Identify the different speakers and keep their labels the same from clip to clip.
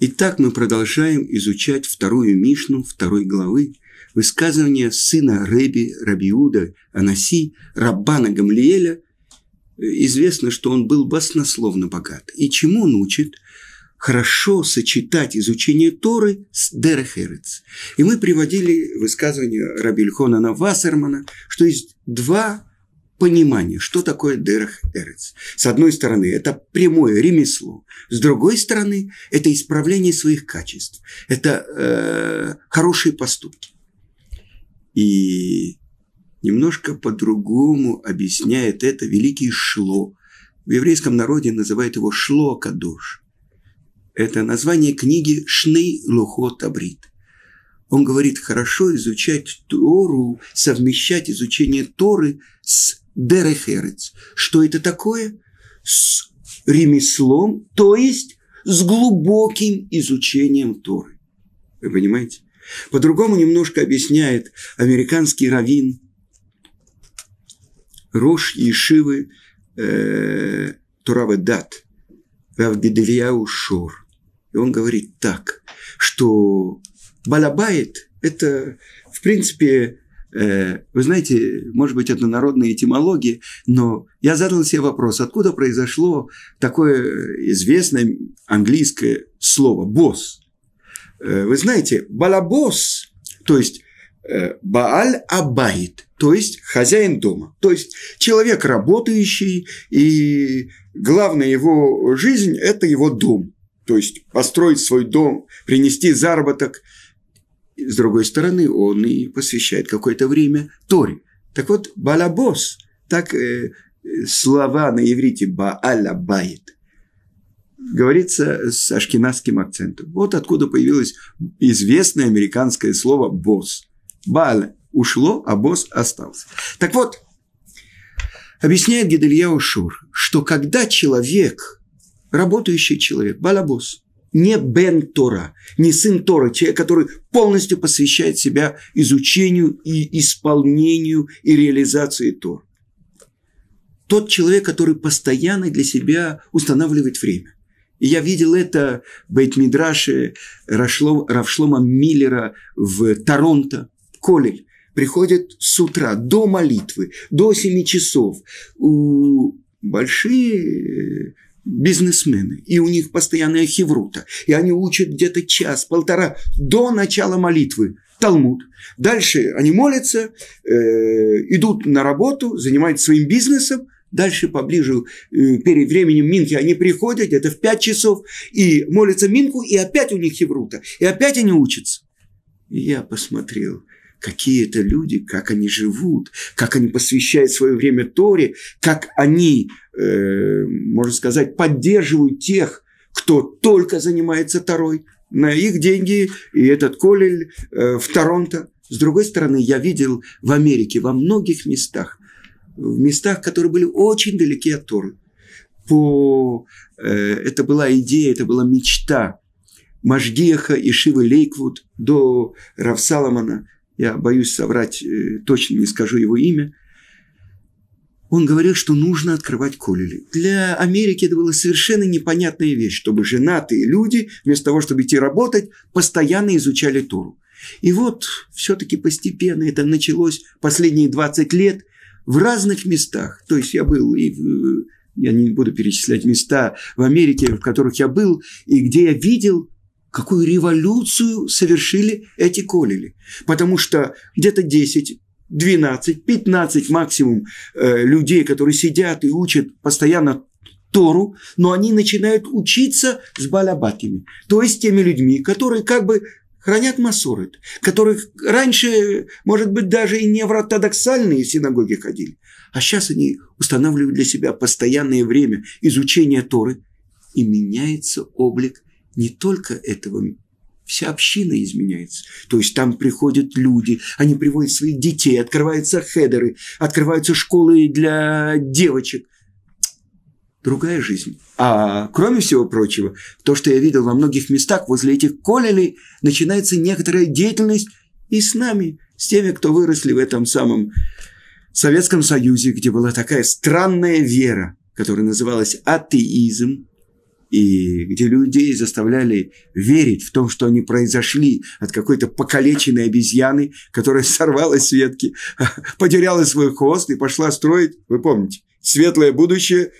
Speaker 1: Итак, мы продолжаем изучать вторую Мишну второй главы, высказывание сына Реби Рабиуда Анаси, Раббана Гамлиеля. Известно, что он был баснословно богат. И чему он учит? Хорошо сочетать изучение Торы с Дерехерец. И мы приводили высказывание Раби Льхонана Вассермана, что есть два понимание, что такое Дерех Эрец. С одной стороны, это прямое ремесло. С другой стороны, это исправление своих качеств. Это э, хорошие поступки. И немножко по-другому объясняет это великий Шло. В еврейском народе называют его Шло Кадош. Это название книги Шней Лухот Абрит. Он говорит, хорошо изучать Тору, совмещать изучение Торы с Дерехерец. Что это такое? С ремеслом, то есть с глубоким изучением Торы. Вы понимаете? По-другому немножко объясняет американский раввин Рош Ешивы э, Турава Дат, Равгедельяу Шор. И он говорит так, что Балабайт – это, в принципе, вы знаете, может быть, это народная этимология, но я задал себе вопрос, откуда произошло такое известное английское слово «босс». Э, вы знаете, балабос, то есть э, Бааль Абайт, то есть хозяин дома, то есть человек работающий, и главная его жизнь – это его дом. То есть построить свой дом, принести заработок – с другой стороны, он и посвящает какое-то время Торе. Так вот, балабос, так э, слова на иврите бааля баит, говорится с ашкенадским акцентом. Вот откуда появилось известное американское слово «босс». Бааля ушло, а босс остался. Так вот, объясняет Гедельяу Шур, что когда человек, работающий человек, балабос, не Бен Тора, не сын Тора, человек, который полностью посвящает себя изучению и исполнению и реализации Тор. Тот человек, который постоянно для себя устанавливает время. И я видел это в Бейт-Мидраше Равшлома Миллера в Торонто, Колель. Приходят с утра до молитвы, до 7 часов. У большие бизнесмены, и у них постоянная хеврута, и они учат где-то час, полтора до начала молитвы. Талмуд. Дальше они молятся, э, идут на работу, занимаются своим бизнесом, Дальше поближе, э, перед временем Минки, они приходят, это в 5 часов, и молятся Минку, и опять у них хеврута, и опять они учатся. Я посмотрел, какие это люди, как они живут, как они посвящают свое время Торе, как они, э, можно сказать, поддерживают тех, кто только занимается Торой, на их деньги, и этот колель э, в Торонто. С другой стороны, я видел в Америке во многих местах, в местах, которые были очень далеки от Торы. По, э, это была идея, это была мечта Машгеха и Шивы Лейквуд до Равсаломана – я боюсь соврать, э, точно не скажу его имя, он говорил, что нужно открывать колели. Для Америки это была совершенно непонятная вещь, чтобы женатые люди, вместо того, чтобы идти работать, постоянно изучали Тору. И вот все-таки постепенно это началось последние 20 лет в разных местах. То есть я был и в, я не буду перечислять места в Америке, в которых я был, и где я видел какую революцию совершили эти колели. Потому что где-то 10, 12, 15 максимум э, людей, которые сидят и учат постоянно Тору, но они начинают учиться с балабатами, то есть теми людьми, которые как бы хранят масорет, которых раньше, может быть, даже и не в ортодоксальные синагоги ходили, а сейчас они устанавливают для себя постоянное время изучения Торы, и меняется облик не только этого вся община изменяется. То есть там приходят люди, они приводят своих детей, открываются хедеры, открываются школы для девочек. Другая жизнь. А кроме всего прочего, то, что я видел во многих местах, возле этих колелей начинается некоторая деятельность и с нами, с теми, кто выросли в этом самом Советском Союзе, где была такая странная вера, которая называлась атеизм, и где людей заставляли верить в том, что они произошли от какой-то покалеченной обезьяны, которая сорвалась с ветки, потеряла свой хвост и пошла строить, вы помните, светлое будущее,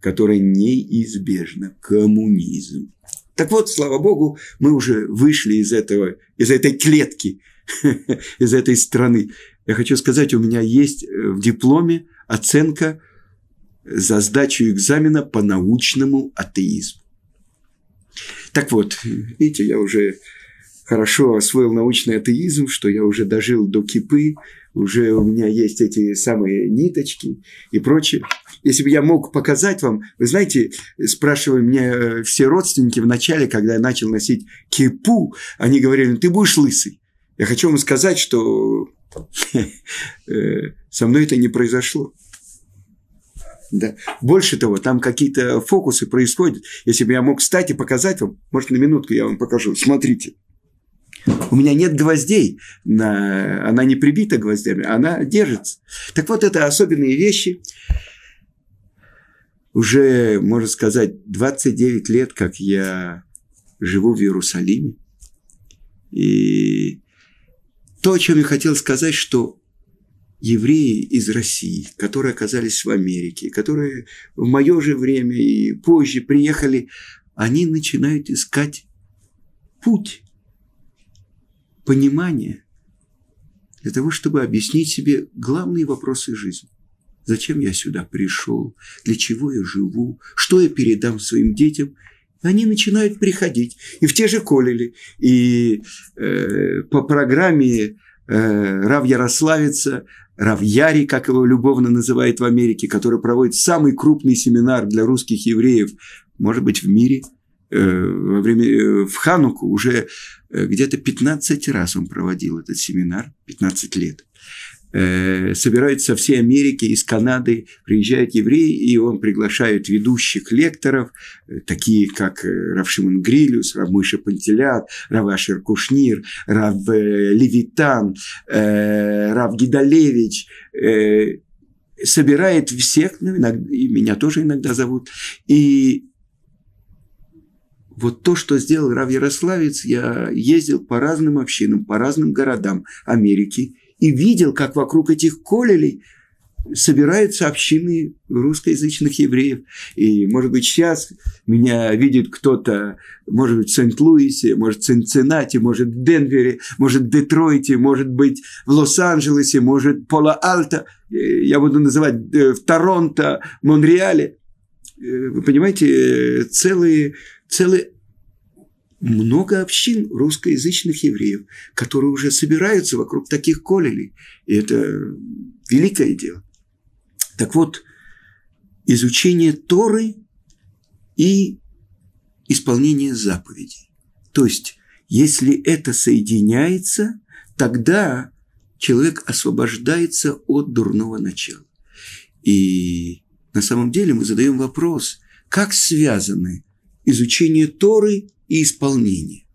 Speaker 1: которое неизбежно, коммунизм. Так вот, слава Богу, мы уже вышли из, этого, из этой клетки, из этой страны. Я хочу сказать, у меня есть э, в дипломе оценка за сдачу экзамена по научному атеизму. Так вот, видите, я уже хорошо освоил научный атеизм, что я уже дожил до кипы, уже у меня есть эти самые ниточки и прочее. Если бы я мог показать вам, вы знаете, спрашивали меня э, все родственники в начале, когда я начал носить кипу, они говорили, «Ну, ты будешь лысый. Я хочу вам сказать, что э, со мной это не произошло. Да. Больше того, там какие-то фокусы происходят. Если бы я мог встать и показать вам, может, на минутку я вам покажу. Смотрите. У меня нет гвоздей, на... она не прибита гвоздями, она держится. Так вот, это особенные вещи. Уже, можно сказать, 29 лет, как я живу в Иерусалиме. И то, о чем я хотел сказать, что евреи из России, которые оказались в Америке, которые в мое же время и позже приехали, они начинают искать путь, понимание для того, чтобы объяснить себе главные вопросы жизни. Зачем я сюда пришел? Для чего я живу? Что я передам своим детям? Они начинают приходить. И в те же колели. И э, по программе Рав Ярославица Равьяри, как его любовно называют в Америке, который проводит самый крупный семинар для русских евреев, может быть, в мире, э, во время, э, в Хануку уже э, где-то 15 раз он проводил этот семинар, 15 лет э, собираются со всей Америки, из Канады, приезжают евреи, и он приглашает ведущих лекторов, э, такие как э, Равшимон Грилюс, Равмыша Пантелят, Равашер Кушнир, Рав э, Левитан, Рав Гидалевич, собирает всех, ну, иногда, и меня тоже иногда зовут, и вот то, что сделал Рав Ярославец, я ездил по разным общинам, по разным городам Америки и видел, как вокруг этих колелей собираются общины русскоязычных евреев. И, может быть, сейчас меня видит кто-то, может быть, в Сент-Луисе, может, в Цинциннате, может, в Денвере, может, в Детройте, может быть, в Лос-Анджелесе, может, в Пола-Альто, э, я буду называть э, в Торонто, Монреале. Э, вы понимаете, целые, целые много общин русскоязычных евреев, которые уже собираются вокруг таких колелей. И это великое дело. Так вот, изучение Торы и исполнение заповедей. То есть, если это соединяется, тогда человек освобождается от дурного начала. И на самом деле мы задаем вопрос, как связаны изучение Торы и исполнение.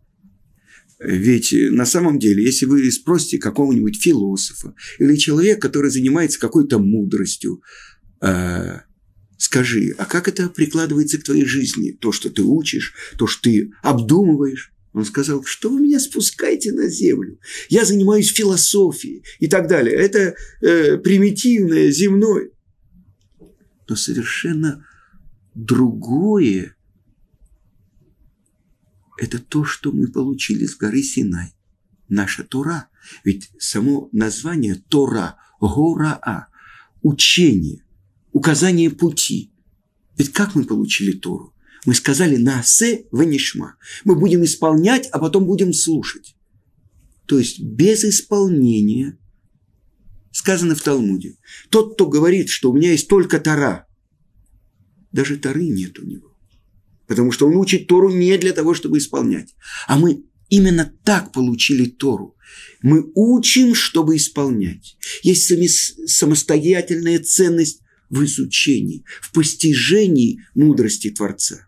Speaker 1: Ведь на самом деле, если вы спросите какого-нибудь философа или человека, который занимается какой-то мудростью, э, скажи, а как это прикладывается к твоей жизни? То, что ты учишь, то, что ты обдумываешь. Он сказал, что вы меня спускаете на землю? Я занимаюсь философией и так далее. Это э, примитивное, земное. Но совершенно другое это то, что мы получили с горы Синай. Наша Тора. Ведь само название Тора, Гора-А, учение, указание пути. Ведь как мы получили Тору? Мы сказали «Наасе ванишма». Мы будем исполнять, а потом будем слушать. То есть без исполнения, сказано в Талмуде, тот, кто говорит, что у меня есть только Тора, даже Торы нет у него. Потому что он учит Тору не для того, чтобы исполнять. А мы именно так получили Тору. Мы учим, чтобы исполнять. Есть самостоятельная ценность в изучении, в постижении мудрости Творца.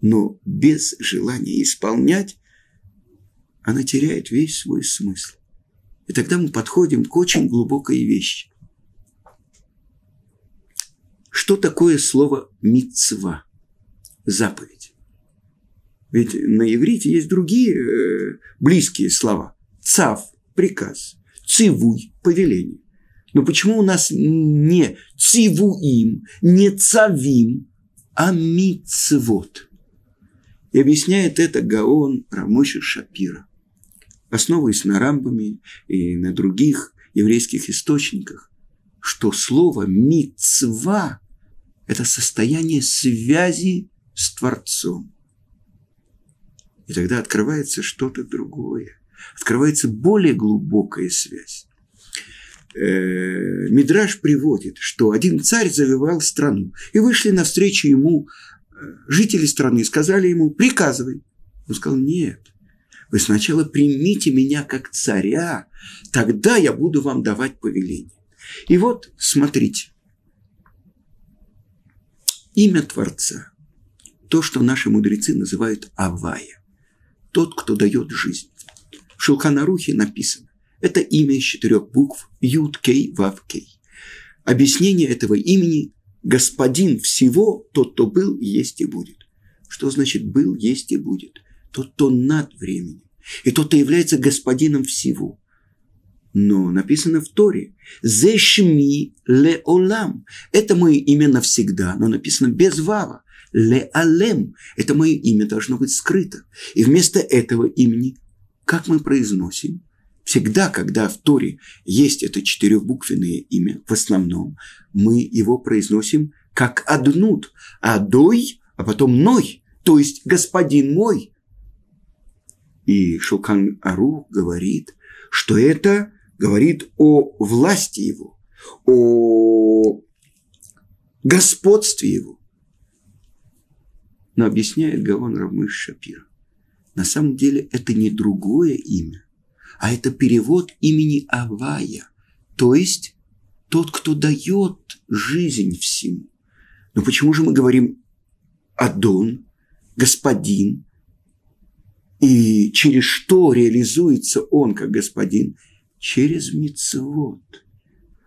Speaker 1: Но без желания исполнять она теряет весь свой смысл. И тогда мы подходим к очень глубокой вещи. Что такое слово «мицва»? Заповедь. Ведь на иврите есть другие э, близкие слова. Цав – приказ. Цивуй – повеление. Но почему у нас не цивуим, не цавим, а мицвод? И объясняет это Гаон Рамоши Шапира, основываясь на рамбами и на других еврейских источниках, что слово «мицва» – это состояние связи с Творцом. И тогда открывается что-то другое, открывается более глубокая связь. Э, Мидраж приводит, что один царь завивал страну, и вышли навстречу ему э, жители страны, сказали ему, приказывай. Он сказал, нет, вы сначала примите меня как царя, тогда я буду вам давать повеление. И вот, смотрите, имя Творца, то, что наши мудрецы называют Авая, тот, кто дает жизнь. В Шелханарухе написано, это имя из четырех букв Юд Кей Вав Кей. Объяснение этого имени – господин всего, тот, кто был, есть и будет. Что значит был, есть и будет? Тот, кто над временем. И тот, кто является господином всего. Но написано в Торе «Зешми ле олам». Это мое имя навсегда, но написано без вава. Ле алем. Это мое имя должно быть скрыто. И вместо этого имени, как мы произносим – Всегда, когда в Торе есть это четырехбуквенное имя, в основном, мы его произносим как Аднут, Адой, а потом Ной, то есть господин мой. И Шукан Ару говорит, что это говорит о власти его, о господстве его. Но объясняет Гавон Рамыш Шапира. На самом деле это не другое имя, а это перевод имени Авая, то есть тот, кто дает жизнь всему. Но почему же мы говорим Адон, господин, и через что реализуется он как господин? Через мицвод.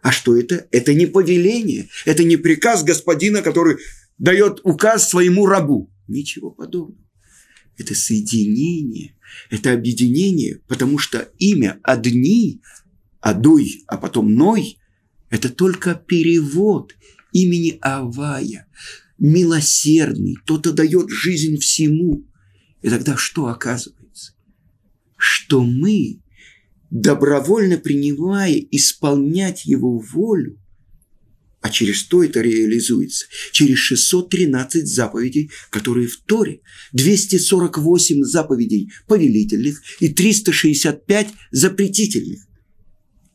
Speaker 1: А что это? Это не повеление, это не приказ господина, который дает указ своему рабу. Ничего подобного это соединение, это объединение, потому что имя «одни», «адуй», а потом «ной» – это только перевод имени Авая, милосердный, кто-то дает жизнь всему. И тогда что оказывается? Что мы, добровольно принимая исполнять его волю, а через что это реализуется? Через 613 заповедей, которые в Торе, 248 заповедей повелительных и 365 запретительных.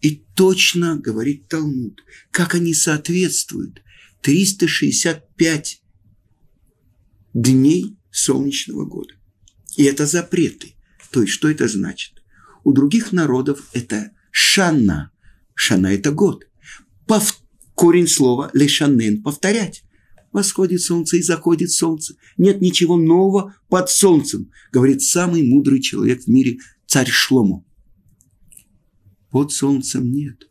Speaker 1: И точно говорит Талмуд, как они соответствуют 365 дней солнечного года. И это запреты. То есть, что это значит? У других народов это шана. Шана – это год. Повторяю корень слова лешанен – повторять. Восходит солнце и заходит солнце. Нет ничего нового под солнцем, говорит самый мудрый человек в мире, царь Шлому. Под солнцем нет.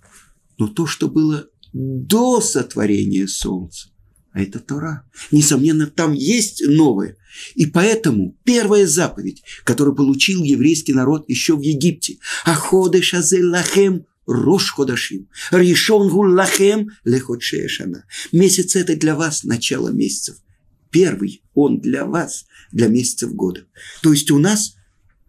Speaker 1: Но то, что было до сотворения солнца, а это Тора. Несомненно, там есть новое. И поэтому первая заповедь, которую получил еврейский народ еще в Египте, «Аходе шазе лахем Рош Ходашим. Ришон гуллахем леходшея шана. Месяц это для вас начало месяцев. Первый он для вас, для месяцев года. То есть у нас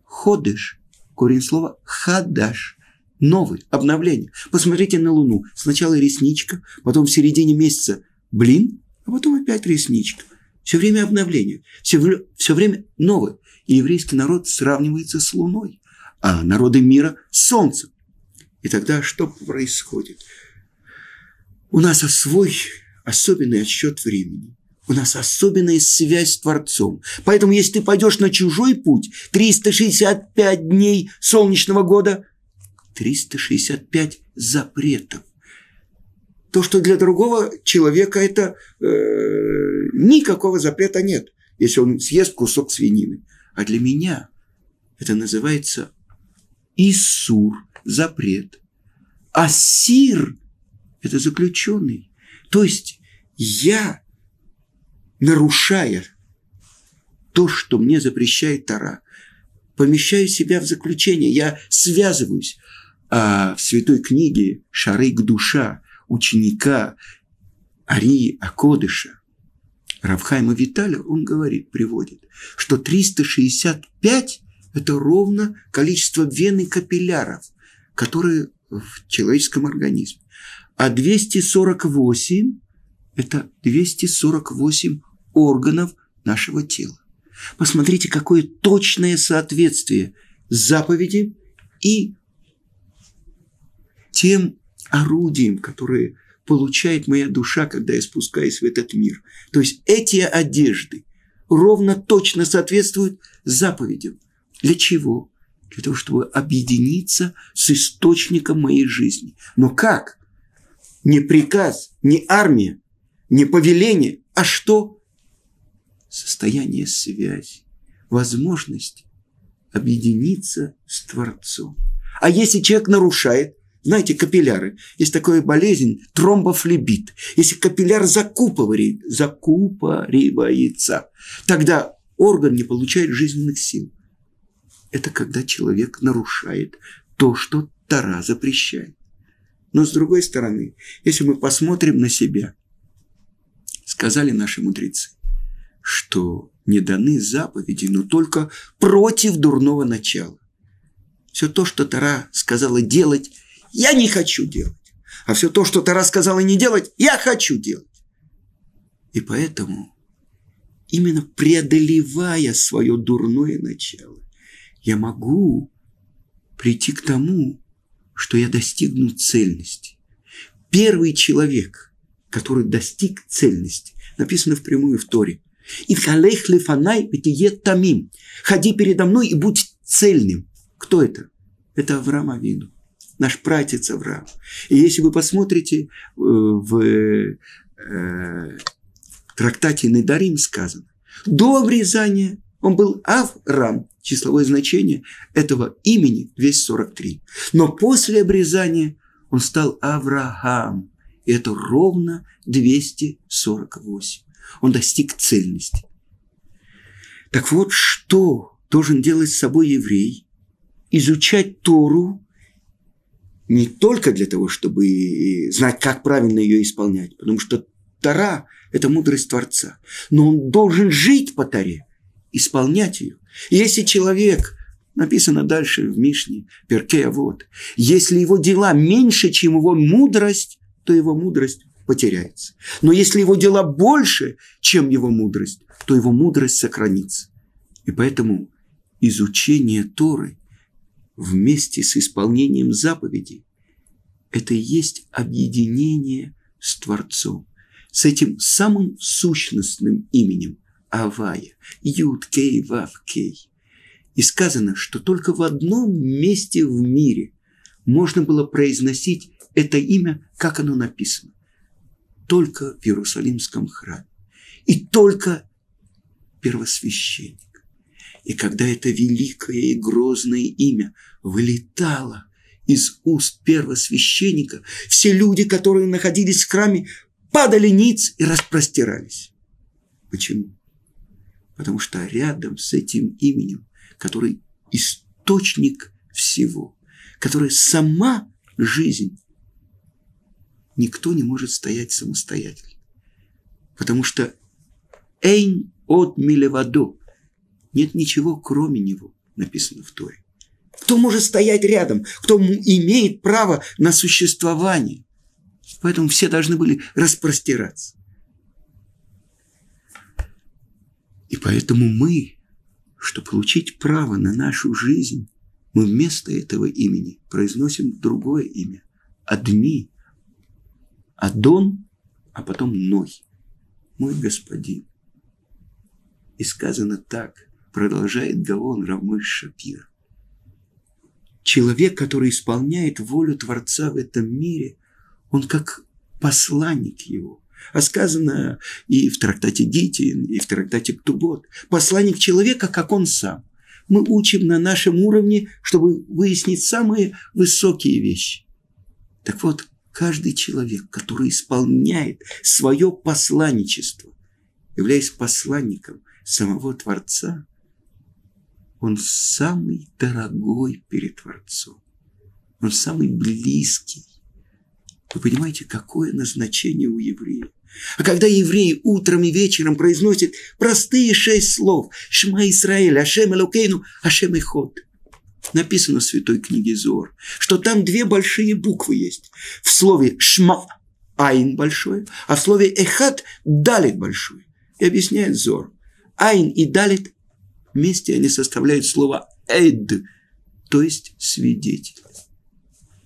Speaker 1: ходыш, корень слова хадаш, новый, обновление. Посмотрите на Луну. Сначала ресничка, потом в середине месяца блин, а потом опять ресничка. Все время обновление, все, все время новое. И еврейский народ сравнивается с Луной, а народы мира с Солнцем. И тогда что происходит? У нас свой особенный отсчет времени. У нас особенная связь с Творцом. Поэтому, если ты пойдешь на чужой путь, 365 дней солнечного года, 365 запретов. То, что для другого человека это э, никакого запрета нет, если он съест кусок свинины. А для меня это называется Исур, запрет. А сир – это заключенный. То есть я, нарушая то, что мне запрещает Тара, помещаю себя в заключение, я связываюсь. А в святой книге «Шарык душа» ученика Арии Акодыша, Равхайма Виталя, он говорит, приводит, что 365 – это ровно количество вен и капилляров, которые в человеческом организме. А 248 – это 248 органов нашего тела. Посмотрите, какое точное соответствие заповеди и тем орудием, которые получает моя душа, когда я спускаюсь в этот мир. То есть эти одежды ровно точно соответствуют заповедям. Для чего? Для того, чтобы объединиться с источником моей жизни. Но как? Не приказ, не армия, не повеление, а что? Состояние связи, возможность объединиться с Творцом. А если человек нарушает, знаете, капилляры. Есть такая болезнь – тромбофлебит. Если капилляр закупорит, закупоривается, тогда орган не получает жизненных сил. Это когда человек нарушает то, что Тара запрещает. Но с другой стороны, если мы посмотрим на себя, сказали наши мудрецы, что не даны заповеди, но только против дурного начала. Все то, что Тара сказала делать, я не хочу делать. А все то, что Тара сказала не делать, я хочу делать. И поэтому, именно преодолевая свое дурное начало, я могу прийти к тому, что я достигну цельности. Первый человек, который достиг цельности, написано впрямую в Торе. И халех тамим. Ходи передо мной и будь цельным. Кто это? Это Авраам Авину наш пратец Авраам. И если вы посмотрите э, в э, трактате Недарим сказано, до обрезания он был Авраам, числовое значение этого имени 243. Но после обрезания он стал Авраам. И это ровно 248. Он достиг цельности. Так вот, что должен делать с собой еврей? Изучать Тору не только для того, чтобы знать, как правильно ее исполнять, потому что Тара – это мудрость Творца, но он должен жить по Таре, исполнять ее. Если человек, написано дальше в Мишне, Перке, вот, если его дела меньше, чем его мудрость, то его мудрость потеряется. Но если его дела больше, чем его мудрость, то его мудрость сохранится. И поэтому изучение Торы вместе с исполнением заповедей, это и есть объединение с Творцом, с этим самым сущностным именем Авая, Юд Кей Вав Кей. И сказано, что только в одном месте в мире можно было произносить это имя, как оно написано. Только в Иерусалимском храме. И только первосвященник. И когда это великое и грозное имя вылетало из уст первосвященника, все люди, которые находились в храме, падали ниц и распростирались. Почему? Потому что рядом с этим именем, который источник всего, который сама жизнь, никто не может стоять самостоятельно. Потому что Эйн от Милевадо нет ничего, кроме него, написано в Торе. Кто может стоять рядом? Кто имеет право на существование? Поэтому все должны были распростираться. И поэтому мы, чтобы получить право на нашу жизнь, мы вместо этого имени произносим другое имя. Одни. Адон, а потом Ной. Мой господин. И сказано так – продолжает Гаон Рамыш Шапир. Человек, который исполняет волю Творца в этом мире, он как посланник его. А сказано и в трактате Гитин, и в трактате Ктубот. Посланник человека, как он сам. Мы учим на нашем уровне, чтобы выяснить самые высокие вещи. Так вот, каждый человек, который исполняет свое посланничество, являясь посланником самого Творца, он самый дорогой перед Творцом. Он самый близкий. Вы понимаете, какое назначение у еврея? А когда еврей утром и вечером произносит простые шесть слов «Шма Исраэль, Ашем Элокейну, Ашем Ихот», написано в святой книге Зор, что там две большие буквы есть. В слове «шма» – «айн» большое, а в слове «эхат» – «далит» большое. И объясняет Зор. «Айн» и «далит» вместе они составляют слово «эд», то есть «свидетель».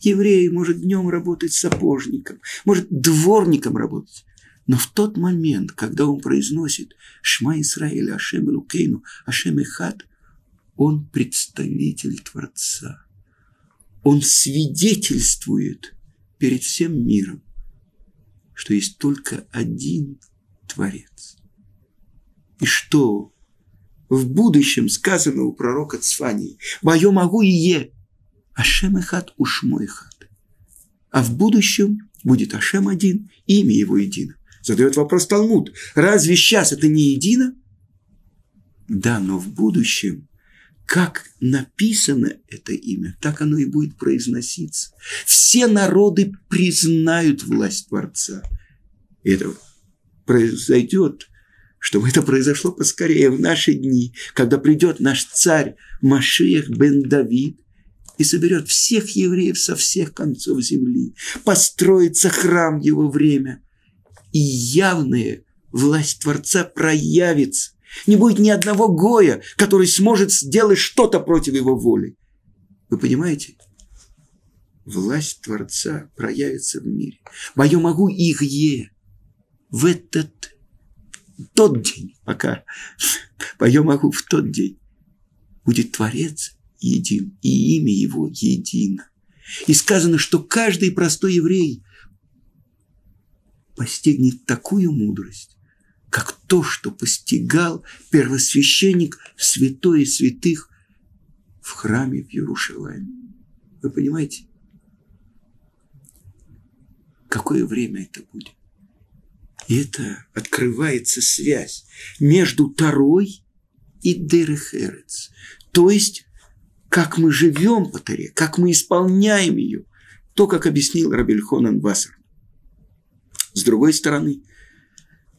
Speaker 1: Еврей может днем работать сапожником, может дворником работать. Но в тот момент, когда он произносит «Шма Исраиль, Ашем Лукейну, Ашем Ихат», он представитель Творца. Он свидетельствует перед всем миром, что есть только один Творец. И что в будущем сказано у пророка Цфании, «Мое могу и е, Ашем Эхат Ушмой Хат». А в будущем будет Ашем один, имя его едино. Задает вопрос Талмуд. Разве сейчас это не едино? Да, но в будущем, как написано это имя, так оно и будет произноситься. Все народы признают власть Творца. И это произойдет, чтобы это произошло поскорее в наши дни, когда придет наш царь Машиях бен Давид и соберет всех евреев со всех концов земли, построится храм его время – и явная власть Творца проявится. Не будет ни одного Гоя, который сможет сделать что-то против его воли. Вы понимаете? Власть Творца проявится в мире. Мое могу их е в этот тот день, пока мое могу в тот день, будет Творец един, и имя его едино. И сказано, что каждый простой еврей постигнет такую мудрость, как то, что постигал первосвященник святой святых в храме в Иерушалайме. Вы понимаете? Какое время это будет? И это открывается связь между Тарой и Дерехерец. То есть, как мы живем по Таре, как мы исполняем ее. То, как объяснил Рабельхонан Вассер. С другой стороны,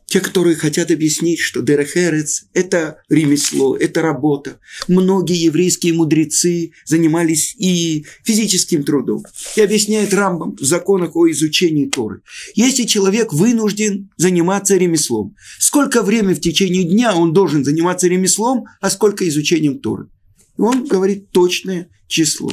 Speaker 1: те, которые хотят объяснить, что Дерехерец – это ремесло, это работа. Многие еврейские мудрецы занимались и физическим трудом. И объясняет Рамбам в законах о изучении Торы. Если человек вынужден заниматься ремеслом, сколько времени в течение дня он должен заниматься ремеслом, а сколько изучением Торы? И он говорит точное число.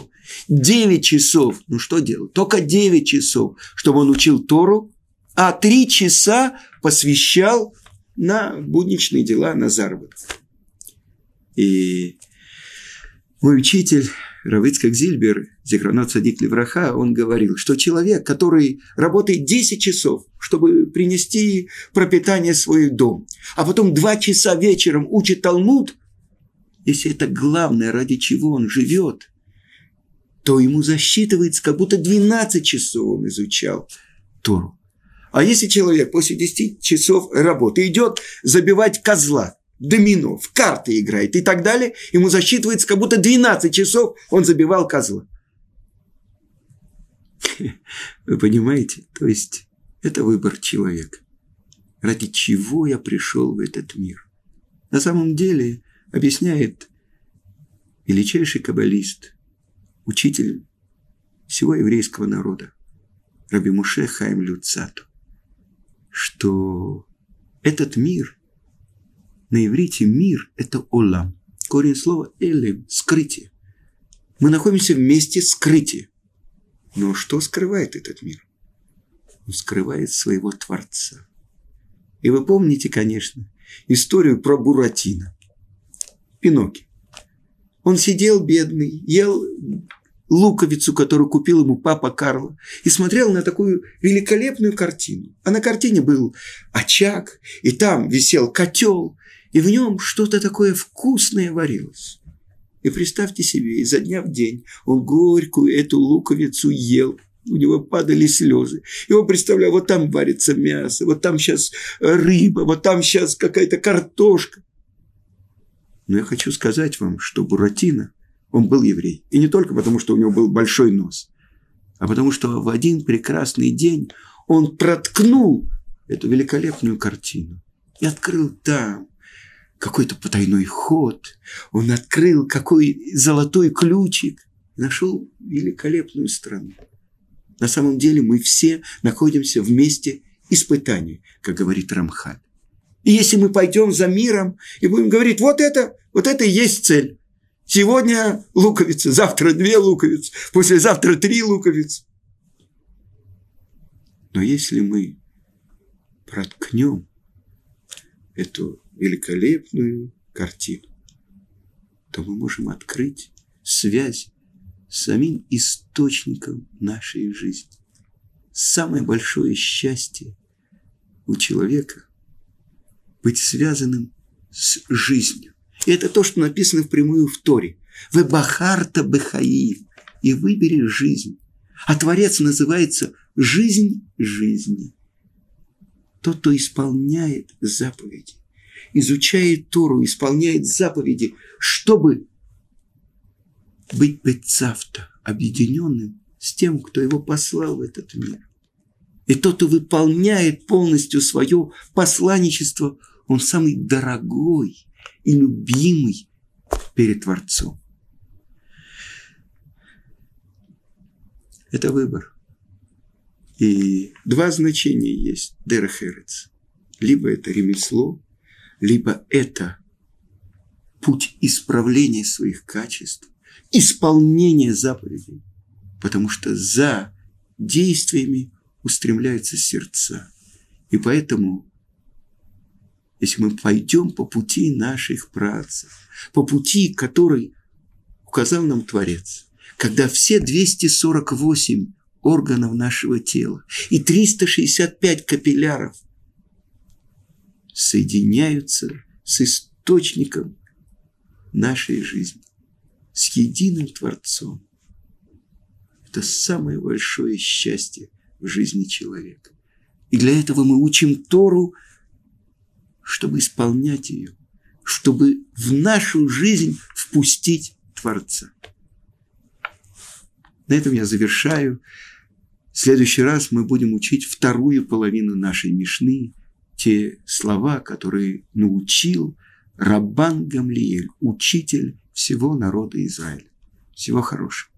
Speaker 1: 9 часов. Ну что делать? Только 9 часов, чтобы он учил Тору, а три часа посвящал на будничные дела, на заработок. И мой учитель Равицкак Зильбер, Зихранот Садик Левраха, он говорил, что человек, который работает 10 часов, чтобы принести пропитание в свой дом, а потом 2 часа вечером учит Талмуд, если это главное, ради чего он живет, то ему засчитывается, как будто 12 часов он изучал Тору. А если человек после 10 часов работы идет забивать козла, домино, в карты играет и так далее, ему засчитывается, как будто 12 часов он забивал козла. Вы понимаете? То есть это выбор человека. Ради чего я пришел в этот мир? На самом деле, объясняет величайший каббалист, учитель всего еврейского народа, Раби Муше Хайм Люцату что этот мир, на иврите мир – это олам. Корень слова элем – скрытие. Мы находимся в месте скрытия. Но что скрывает этот мир? Он скрывает своего Творца. И вы помните, конечно, историю про Буратино. Пиноки. Он сидел бедный, ел луковицу, которую купил ему папа Карло, и смотрел на такую великолепную картину. А на картине был очаг, и там висел котел, и в нем что-то такое вкусное варилось. И представьте себе, изо дня в день он горькую эту луковицу ел, у него падали слезы. И он представлял, вот там варится мясо, вот там сейчас рыба, вот там сейчас какая-то картошка. Но я хочу сказать вам, что Буратино, он был еврей. И не только потому, что у него был большой нос, а потому что в один прекрасный день он проткнул эту великолепную картину и открыл там какой-то потайной ход, он открыл какой золотой ключик, нашел великолепную страну. На самом деле мы все находимся в месте испытаний, как говорит Рамхаль. И если мы пойдем за миром и будем говорить, вот это, вот это и есть цель. Сегодня луковица, завтра две луковицы, послезавтра три луковицы. Но если мы проткнем эту великолепную картину, то мы можем открыть связь с самим источником нашей жизни. Самое большое счастье у человека – быть связанным с жизнью. И это то, что написано впрямую в Торе. «Вы бахарта бехаив» и выбери жизнь. А Творец называется «жизнь жизни». Тот, кто исполняет заповеди, изучает Тору, исполняет заповеди, чтобы быть бецавто, объединенным с тем, кто его послал в этот мир. И тот, кто выполняет полностью свое посланничество, он самый дорогой и любимый перед Творцом. Это выбор. И два значения есть Дерехерец. Либо это ремесло, либо это путь исправления своих качеств, исполнения заповедей. Потому что за действиями устремляются сердца. И поэтому, если мы пойдем по пути наших працев, по пути, который указал нам Творец, когда все 248 органов нашего тела и 365 капилляров соединяются с источником нашей жизни, с единым Творцом. Это самое большое счастье в жизни человека. И для этого мы учим Тору, чтобы исполнять ее, чтобы в нашу жизнь впустить Творца. На этом я завершаю. В следующий раз мы будем учить вторую половину нашей Мишны, те слова, которые научил Рабан Гамлиэль, учитель всего народа Израиля. Всего хорошего.